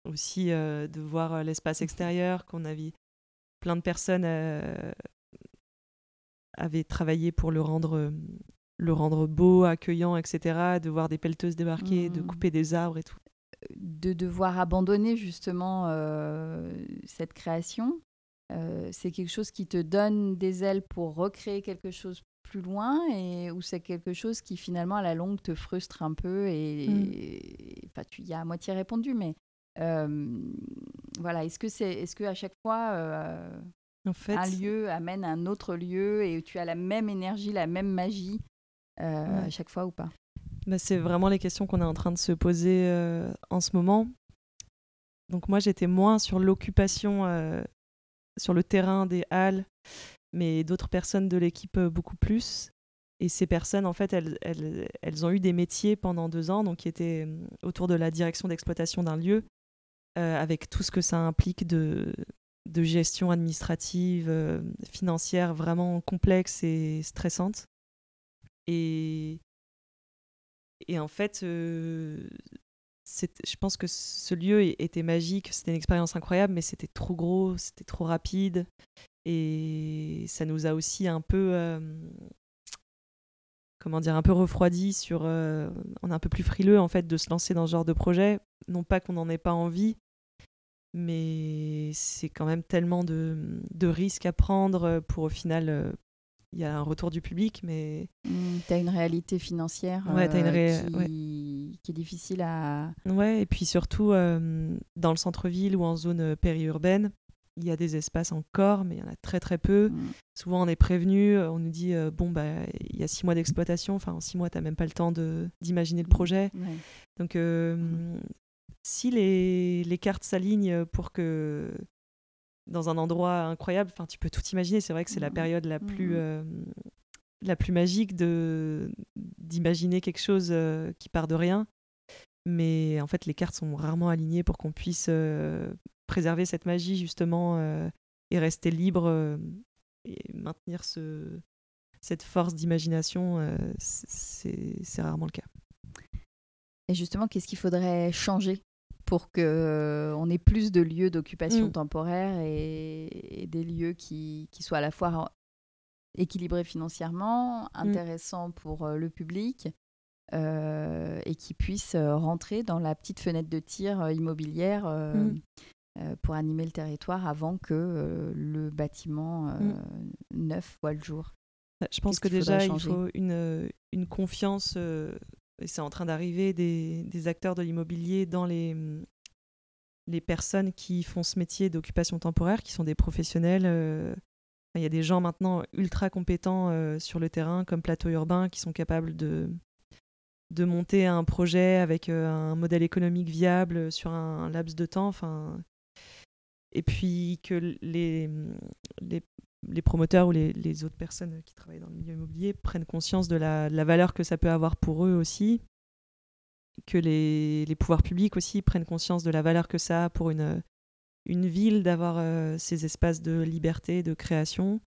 Aussi de voir l'espace extérieur, qu'on avait plein de personnes avaient travaillé pour le rendre le rendre beau, accueillant, etc. De voir des pelleteuses débarquer, de mmh. couper des arbres et tout de devoir abandonner justement euh, cette création, euh, c'est quelque chose qui te donne des ailes pour recréer quelque chose plus loin et ou c'est quelque chose qui finalement à la longue te frustre un peu et, mm. tu y as à moitié répondu. Mais euh, voilà est-ce que c'est est-ce que à chaque fois en fait... un lieu amène un autre lieu et tu as la même énergie la même magie à chaque fois ou pas? Bah, c'est vraiment les questions qu'on est en train de se poser euh, en ce moment. Donc moi, j'étais moins sur l'occupation euh, sur le terrain des halles, mais d'autres personnes de l'équipe euh, beaucoup plus. Et ces personnes, en fait, elles, elles, elles, ont eu des métiers pendant deux ans, donc qui étaient autour de la direction d'exploitation d'un lieu, avec tout ce que ça implique de, de gestion administrative, financière vraiment complexe et stressante. Et et en fait, euh, je pense que ce lieu était magique, c'était une expérience incroyable, mais c'était trop gros, c'était trop rapide. Et ça nous a aussi un peu, euh, comment dire, un peu refroidi sur. Euh, on est un peu plus frileux en fait de se lancer dans ce genre de projet. Non pas qu'on n'en ait pas envie, mais c'est quand même tellement de, de risques à prendre pour au final il y a un retour du public, mais... Mmh, tu as une réalité financière euh, qui... qui... est difficile à... Ouais, et puis surtout, euh, dans le centre-ville ou en zone euh, périurbaine, il y a des espaces encore, mais il y en a très très peu. Mm. Souvent, on est prévenu, on nous dit euh, bon, bah, il y a six mois d'exploitation. Enfin, en six mois, tu n'as même pas le temps de- d'imaginer le projet. Ouais. Donc, euh, si les, les cartes s'alignent pour que dans un endroit incroyable, enfin, tu peux tout imaginer. C'est vrai que c'est la Mhm. période la plus, Mhm. euh, la plus magique de d'imaginer quelque chose euh, qui part de rien. Mais en fait, les cartes sont rarement alignées pour qu'on puisse euh, préserver cette magie justement et rester libre et maintenir ce, cette force d'imagination. c'est rarement le cas. Et justement, qu'est-ce qu'il faudrait changer pour que euh, on ait plus de lieux d'occupation Mm. temporaire et, et des lieux qui, qui soient à la fois équilibrés financièrement, intéressants pour euh, le public euh, et qui puissent rentrer dans la petite fenêtre de tir immobilière euh, Mm. pour animer le territoire avant que euh, le bâtiment euh, neuf voit le jour. Je pense Qu'est-ce que déjà, il faut une, une confiance, euh, c'est en train d'arriver, des, acteurs de l'immobilier dans les, hum, les personnes qui font ce métier d'occupation temporaire, qui sont des professionnels. euh, Il y a des gens maintenant ultra compétents euh, sur le terrain, comme Plateau Urbain, qui sont capables de, de monter un projet avec euh, un modèle économique viable sur un laps de temps. Et puis que les, les, les promoteurs ou les, autres personnes qui travaillent dans le milieu immobilier prennent conscience de la, valeur que ça peut avoir pour eux aussi, que les, pouvoirs publics aussi prennent conscience de la valeur que ça a pour une, une ville d'avoir euh, ces espaces de liberté, de création,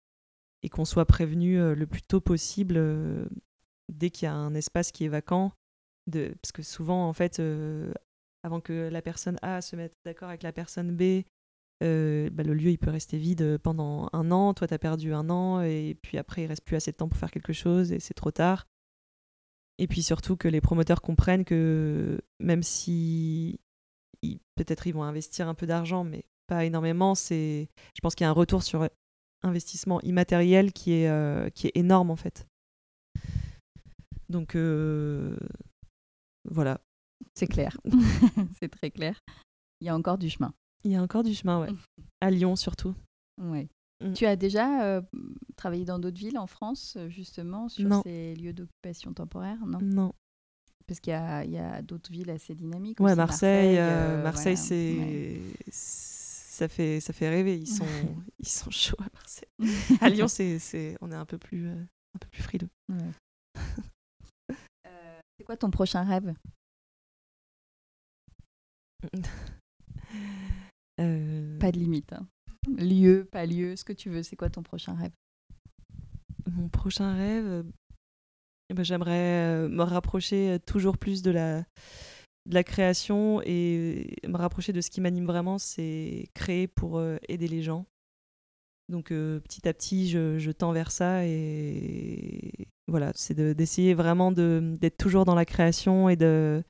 et qu'on soit prévenu euh, le plus tôt possible euh, dès qu'il y a un espace qui est vacant. De, parce que souvent, en fait, avant que la personne A se mette d'accord avec la personne B, euh, bah, le lieu il peut rester vide pendant un an, toi tu as perdu un an, et puis après il reste plus assez de temps pour faire quelque chose et c'est trop tard. Et puis surtout que les promoteurs comprennent que même si peut-être ils vont investir un peu d'argent, mais pas énormément, c'est, je pense qu'il y a un retour sur investissement immatériel qui est, euh, qui est énorme en fait. Donc euh, voilà, C'est clair. C'est très clair. Il y a encore du chemin. Il y a encore du chemin, ouais. À Lyon surtout. Ouais. Mm. Tu as déjà euh, travaillé dans d'autres villes en France, euh, justement, sur Non. ces lieux d'occupation temporaire? Non. Non. Parce qu'il y a, d'autres villes assez dynamiques. Ouais, aussi, Marseille, euh, euh, Marseille, voilà. c'est Ouais. ça fait ça fait rêver. Ils sont ils sont chauds à Marseille. À Lyon, c'est on est un peu plus euh, un peu plus frileux. Ouais. Euh, c'est quoi ton prochain rêve? Euh, Pas de limite. hein. Lieu, pas lieu, ce que tu veux. C'est quoi ton prochain rêve? Mon prochain rêve, euh, eh ben, j'aimerais euh, me rapprocher toujours plus de la de la création et me rapprocher de ce qui m'anime vraiment, c'est créer pour aider les gens. Donc euh, petit à petit, je, je tends vers ça et voilà, c'est de- d'essayer vraiment de- d'être toujours dans la création et de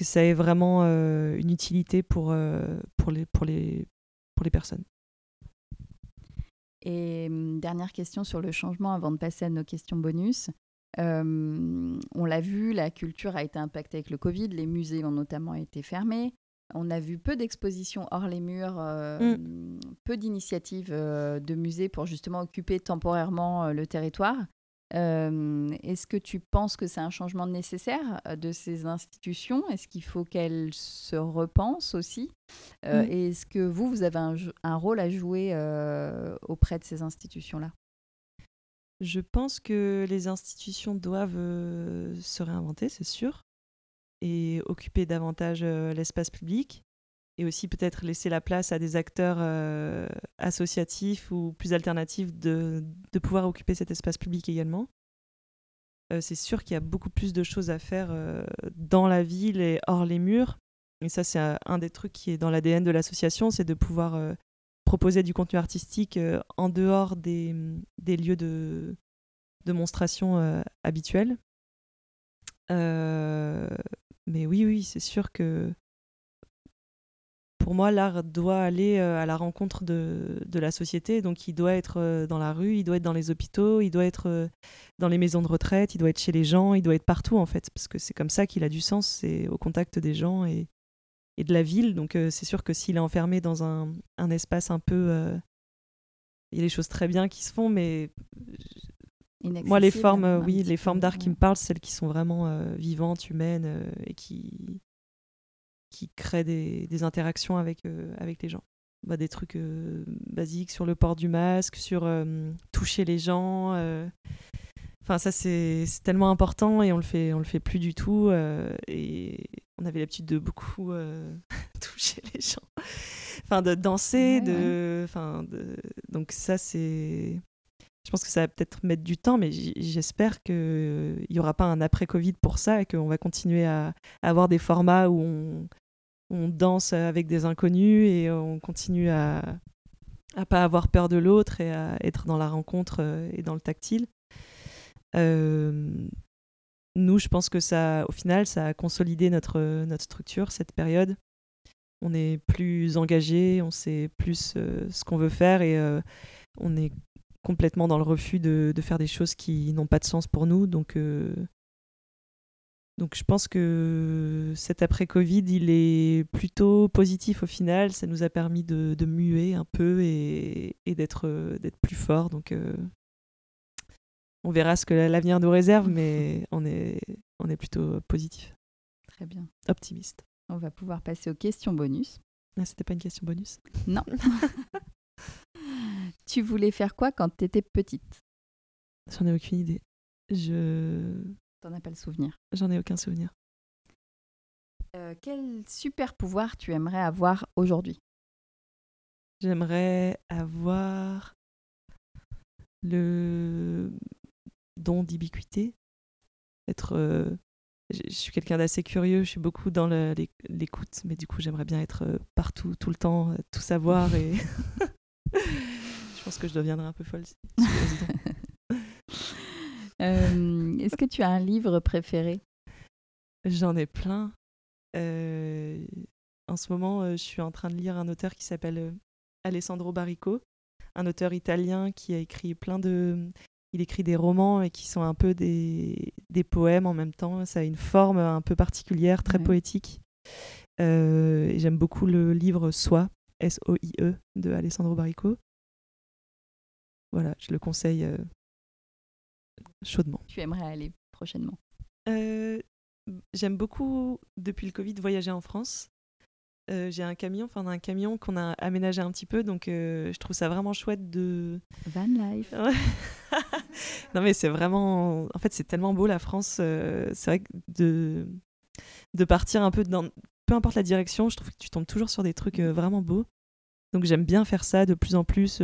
que ça ait vraiment euh, une utilité pour, euh, pour, les, pour, les, pour les personnes. Et hum, dernière question sur le changement avant de passer à nos questions bonus. Euh, on l'a vu, la culture a été impactée avec le Covid, les musées ont notamment été fermés. On a vu peu d'expositions hors les murs, euh, peu d'initiatives euh, de musées pour justement occuper temporairement le territoire. Euh, Est-ce que tu penses que c'est un changement nécessaire euh, de ces institutions? Est-ce qu'il faut qu'elles se repensent aussi? Euh, Mm. Et est-ce que vous, vous avez un, rôle à jouer euh, auprès de ces institutions-là? Je pense que les institutions doivent euh, se réinventer, c'est sûr, et occuper davantage l'espace public, et aussi peut-être laisser la place à des acteurs euh, associatifs ou plus alternatifs de, pouvoir occuper cet espace public également. Euh, c'est sûr qu'il y a beaucoup plus de choses à faire euh, dans la ville et hors les murs. Et ça, c'est un, des trucs qui est dans l'ADN de l'association, c'est de pouvoir proposer du contenu artistique en dehors des, lieux de, de monstration habituels. Mais oui, oui, c'est sûr que pour moi, l'art doit aller euh, à la rencontre de, de la société. Donc, il doit être euh, dans la rue, il doit être dans les hôpitaux, il doit être euh, dans les maisons de retraite, il doit être chez les gens, il doit être partout, en fait. Parce que c'est comme ça qu'il a du sens, c'est au contact des gens et, et de la ville. Donc c'est sûr que s'il est enfermé dans un, un espace un peu... Il y a des choses très bien qui se font, mais moi, les formes, oui, les formes d'art qui me parlent, celles qui sont vraiment vivantes, humaines et qui, qui créent des, des interactions avec, avec les gens. Bah, des trucs basiques sur le port du masque, sur toucher les gens. Enfin, ça, c'est tellement important et on le fait, on le fait plus du tout. et on avait l'habitude de beaucoup toucher les gens. Enfin, de danser, de... Enfin, de... Donc ça, c'est... Je pense que ça va peut-être mettre du temps, mais j'espère qu'il n'y aura pas un après-Covid pour ça et qu'on va continuer à, avoir des formats où on, danse avec des inconnus et on continue à ne pas avoir peur de l'autre et à être dans la rencontre et dans le tactile. Euh, nous, je pense que ça, au final, ça a consolidé notre, notre structure, cette période. On est plus engagé, on sait plus euh, ce qu'on veut faire et euh, on est complètement dans le refus de, de faire des choses qui n'ont pas de sens pour nous. Donc, donc je pense que cet après-Covid, il est plutôt positif au final. Ça nous a permis de, de muer un peu et, et d'être plus fort. Donc on verra ce que l'avenir nous réserve, mais on est, on est plutôt positif. Très bien. Optimiste. On va pouvoir passer aux questions bonus. Ah, C'était pas une question bonus? Non. tu voulais faire quoi quand tu étais petite? J'en ai aucune idée. Je. T'en as pas le souvenir? J'en ai aucun souvenir. Euh, quel super pouvoir tu aimerais avoir aujourd'hui? J'aimerais avoir le don d'ubiquité. Être, euh, je suis quelqu'un d'assez curieux, je suis beaucoup dans l'écoute, mais du coup j'aimerais bien être euh, partout, tout le temps, tout savoir et je pense que je deviendrai un peu folle. Est-ce que tu as un livre préféré? J'en ai plein. en ce moment, je suis en train de lire un auteur qui s'appelle Alessandro Barrico, un auteur italien qui a écrit plein de il écrit des romans et qui sont un peu des, des poèmes en même temps. Ça a une forme un peu particulière, très poétique. Euh, j'aime beaucoup le livre Soi, S-O-I-E, de Alessandro Barrico. Voilà, je le conseille euh, chaudement. Tu aimerais aller prochainement? Euh, J'aime beaucoup, depuis le Covid, voyager en France. Euh, j'ai un camion, enfin un camion qu'on a aménagé un petit peu, donc euh, je trouve ça vraiment chouette de. Van life. non mais c'est vraiment, en fait c'est tellement beau la France. Euh, c'est vrai que de de partir un peu dans, peu importe la direction, je trouve que tu tombes toujours sur des trucs vraiment beaux. Donc j'aime bien faire ça de plus en plus,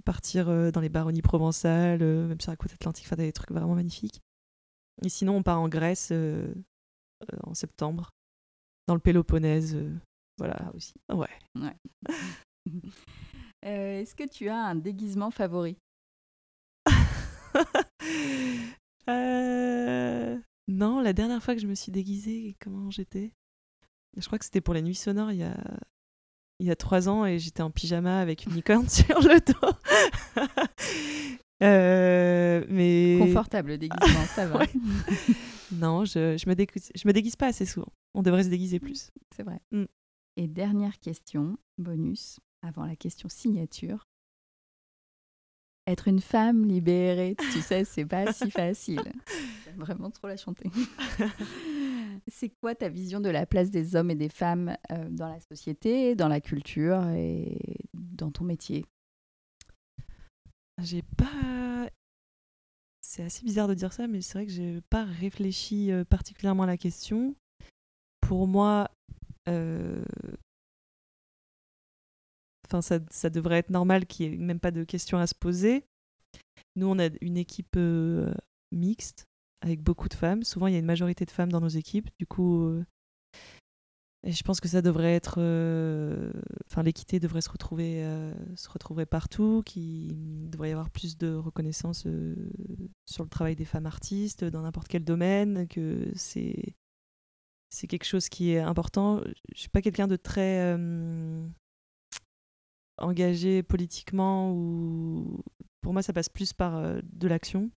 partir dans les baronnies provençales, même sur la côte atlantique, faire des trucs vraiment magnifiques. Et sinon on part en Grèce en septembre dans le Péloponnèse. Euh, voilà. aussi. Ouais. Euh, est-ce que tu as un déguisement favori? Euh, Non, la dernière fois que je me suis déguisée, comment j'étais? Je crois que c'était pour les nuits sonores il y a, il y a trois ans et j'étais en pyjama avec une licorne sur le dos. mais... Confortable le déguisement, ça va. non, je, je, me déguise, je me déguise pas assez souvent. On devrait se déguiser plus. C'est vrai. Mm. Et dernière question, bonus, avant la question signature. Être une femme libérée, tu sais, c'est pas si facile. J'aime vraiment trop la chanter. c'est quoi ta vision de la place des hommes et des femmes euh, dans la société, dans la culture et dans ton métier? J'ai pas c'est assez bizarre de dire ça, mais c'est vrai que j'ai pas réfléchi euh, particulièrement à la question pour moi, euh, enfin, ça, ça, devrait être normal qu'il n'y ait même pas de questions à se poser. Nous, on a une équipe euh, mixte avec beaucoup de femmes. Souvent, il y a une majorité de femmes dans nos équipes. Du coup, et je pense que ça devrait être, enfin, l'équité devrait se retrouver, se retrouver partout. Qu'il devrait y avoir plus de reconnaissance sur le travail des femmes artistes dans n'importe quel domaine. Que c'est c'est quelque chose qui est important. Je suis pas quelqu'un de très euh, engagé politiquement ou pour moi ça passe plus par euh, de l'action.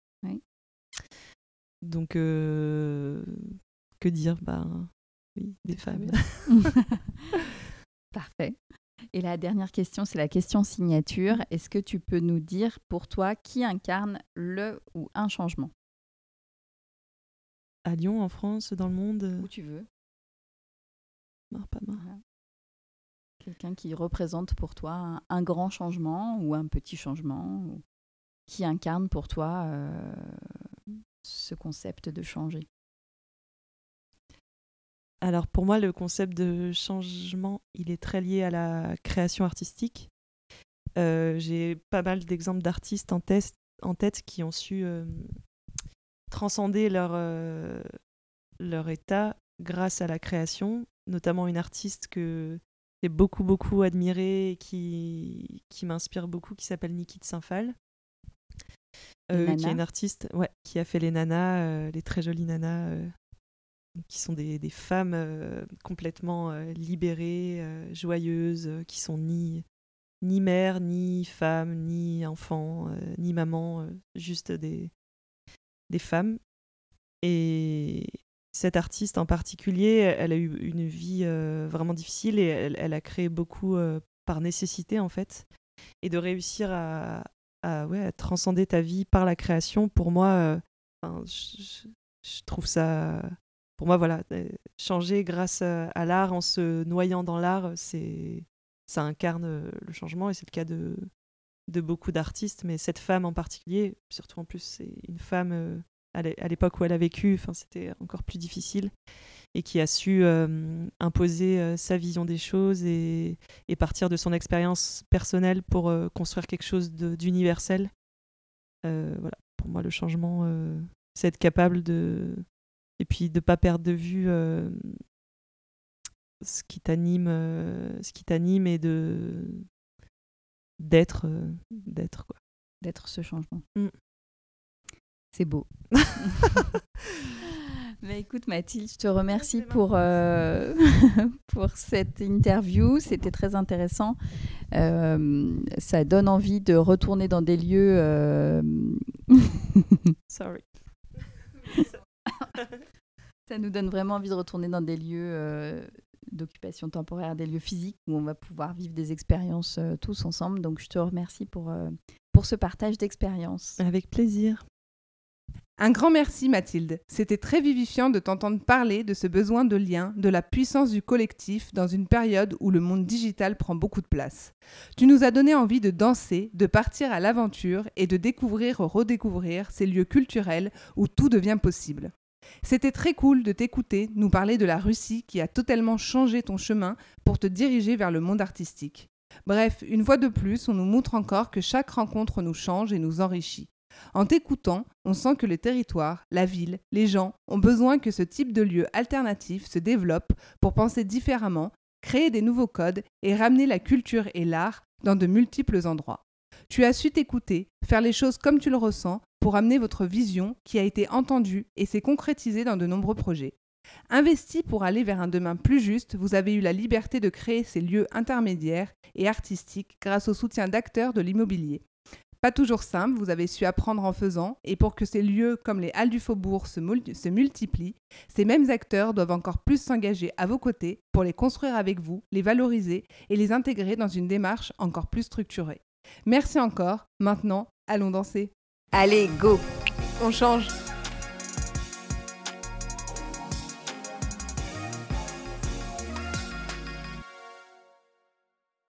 Donc euh, que dire bah, oui, des femmes. Parfait. Et la dernière question, c'est la question signature. Est-ce que tu peux nous dire pour toi qui incarne le ou un changement? À Lyon, en France, dans le monde Où tu veux. Non, pas moi. Quelqu'un qui représente pour toi un, un, grand changement ou un petit changement ou qui incarne pour toi euh, ce concept de changer? Alors pour moi, le concept de changement, il est très lié à la création artistique. Euh, j'ai pas mal d'exemples d'artistes en, en, tête qui ont su euh, transcender leur, euh, leur état grâce à la création, notamment une artiste que j'ai beaucoup beaucoup admirée et qui, qui m'inspire beaucoup, qui s'appelle Niki de Saint-Phal. qui est une artiste ouais, qui a fait les nanas, les très jolies nanas qui sont des, femmes euh, complètement euh, libérées, euh, joyeuses, qui sont ni, ni mère, ni femme, ni enfant, ni maman, juste des, des femmes. Et cette artiste en particulier, elle a eu une vie vraiment difficile et elle, a créé beaucoup par nécessité en fait. Et de réussir à, ouais, transcender ta vie par la création, pour moi, je, trouve ça pour moi, voilà, euh, changer grâce à, l'art, en se noyant dans l'art, c'est ça incarne euh, le changement et c'est le cas de, beaucoup d'artistes. Mais cette femme en particulier, surtout en plus, c'est une femme euh, à l'époque où elle a vécu, c'était encore plus difficile et qui a su imposer sa vision des choses et, et partir de son expérience personnelle pour construire quelque chose d'universel. voilà, pour moi, le changement, c'est être capable de et puis de pas perdre de vue euh, ce qui t'anime euh, ce qui t'anime et de d'être euh, d'être quoi d'être ce changement mm. c'est beau Mais écoute Mathilde, je te remercie pour, pour cette interview. C'était très intéressant. ça donne envie de retourner dans des lieux. Sorry. Ça nous donne vraiment envie de retourner dans des lieux euh, d'occupation temporaire, des lieux physiques où on va pouvoir vivre des expériences euh, tous ensemble. Donc je te remercie pour, euh, pour ce partage d'expériences. Avec plaisir. Un grand merci Mathilde. C'était très vivifiant de t'entendre parler de ce besoin de lien, de la puissance du collectif dans une période où le monde digital prend beaucoup de place. Tu nous as donné envie de danser, de partir à l'aventure et de découvrir ou redécouvrir ces lieux culturels où tout devient possible. C'était très cool de t'écouter nous parler de la Russie qui a totalement changé ton chemin pour te diriger vers le monde artistique. Bref, une fois de plus, on nous montre encore que chaque rencontre nous change et nous enrichit. En t'écoutant, on sent que le territoire, la ville, les gens ont besoin que ce type de lieu alternatif se développe pour penser différemment, créer des nouveaux codes et ramener la culture et l'art dans de multiples endroits. Tu as su t'écouter, faire les choses comme tu le ressens pour amener votre vision qui a été entendue et s'est concrétisée dans de nombreux projets. Investi pour aller vers un demain plus juste, vous avez eu la liberté de créer ces lieux intermédiaires et artistiques grâce au soutien d'acteurs de l'immobilier. Pas toujours simple, vous avez su apprendre en faisant, et pour que ces lieux comme les Halles du Faubourg se, multiplient, ces mêmes acteurs doivent encore plus s'engager à vos côtés pour les construire avec vous, les valoriser et les intégrer dans une démarche encore plus structurée. Merci encore, maintenant, allons danser. Allez, go On change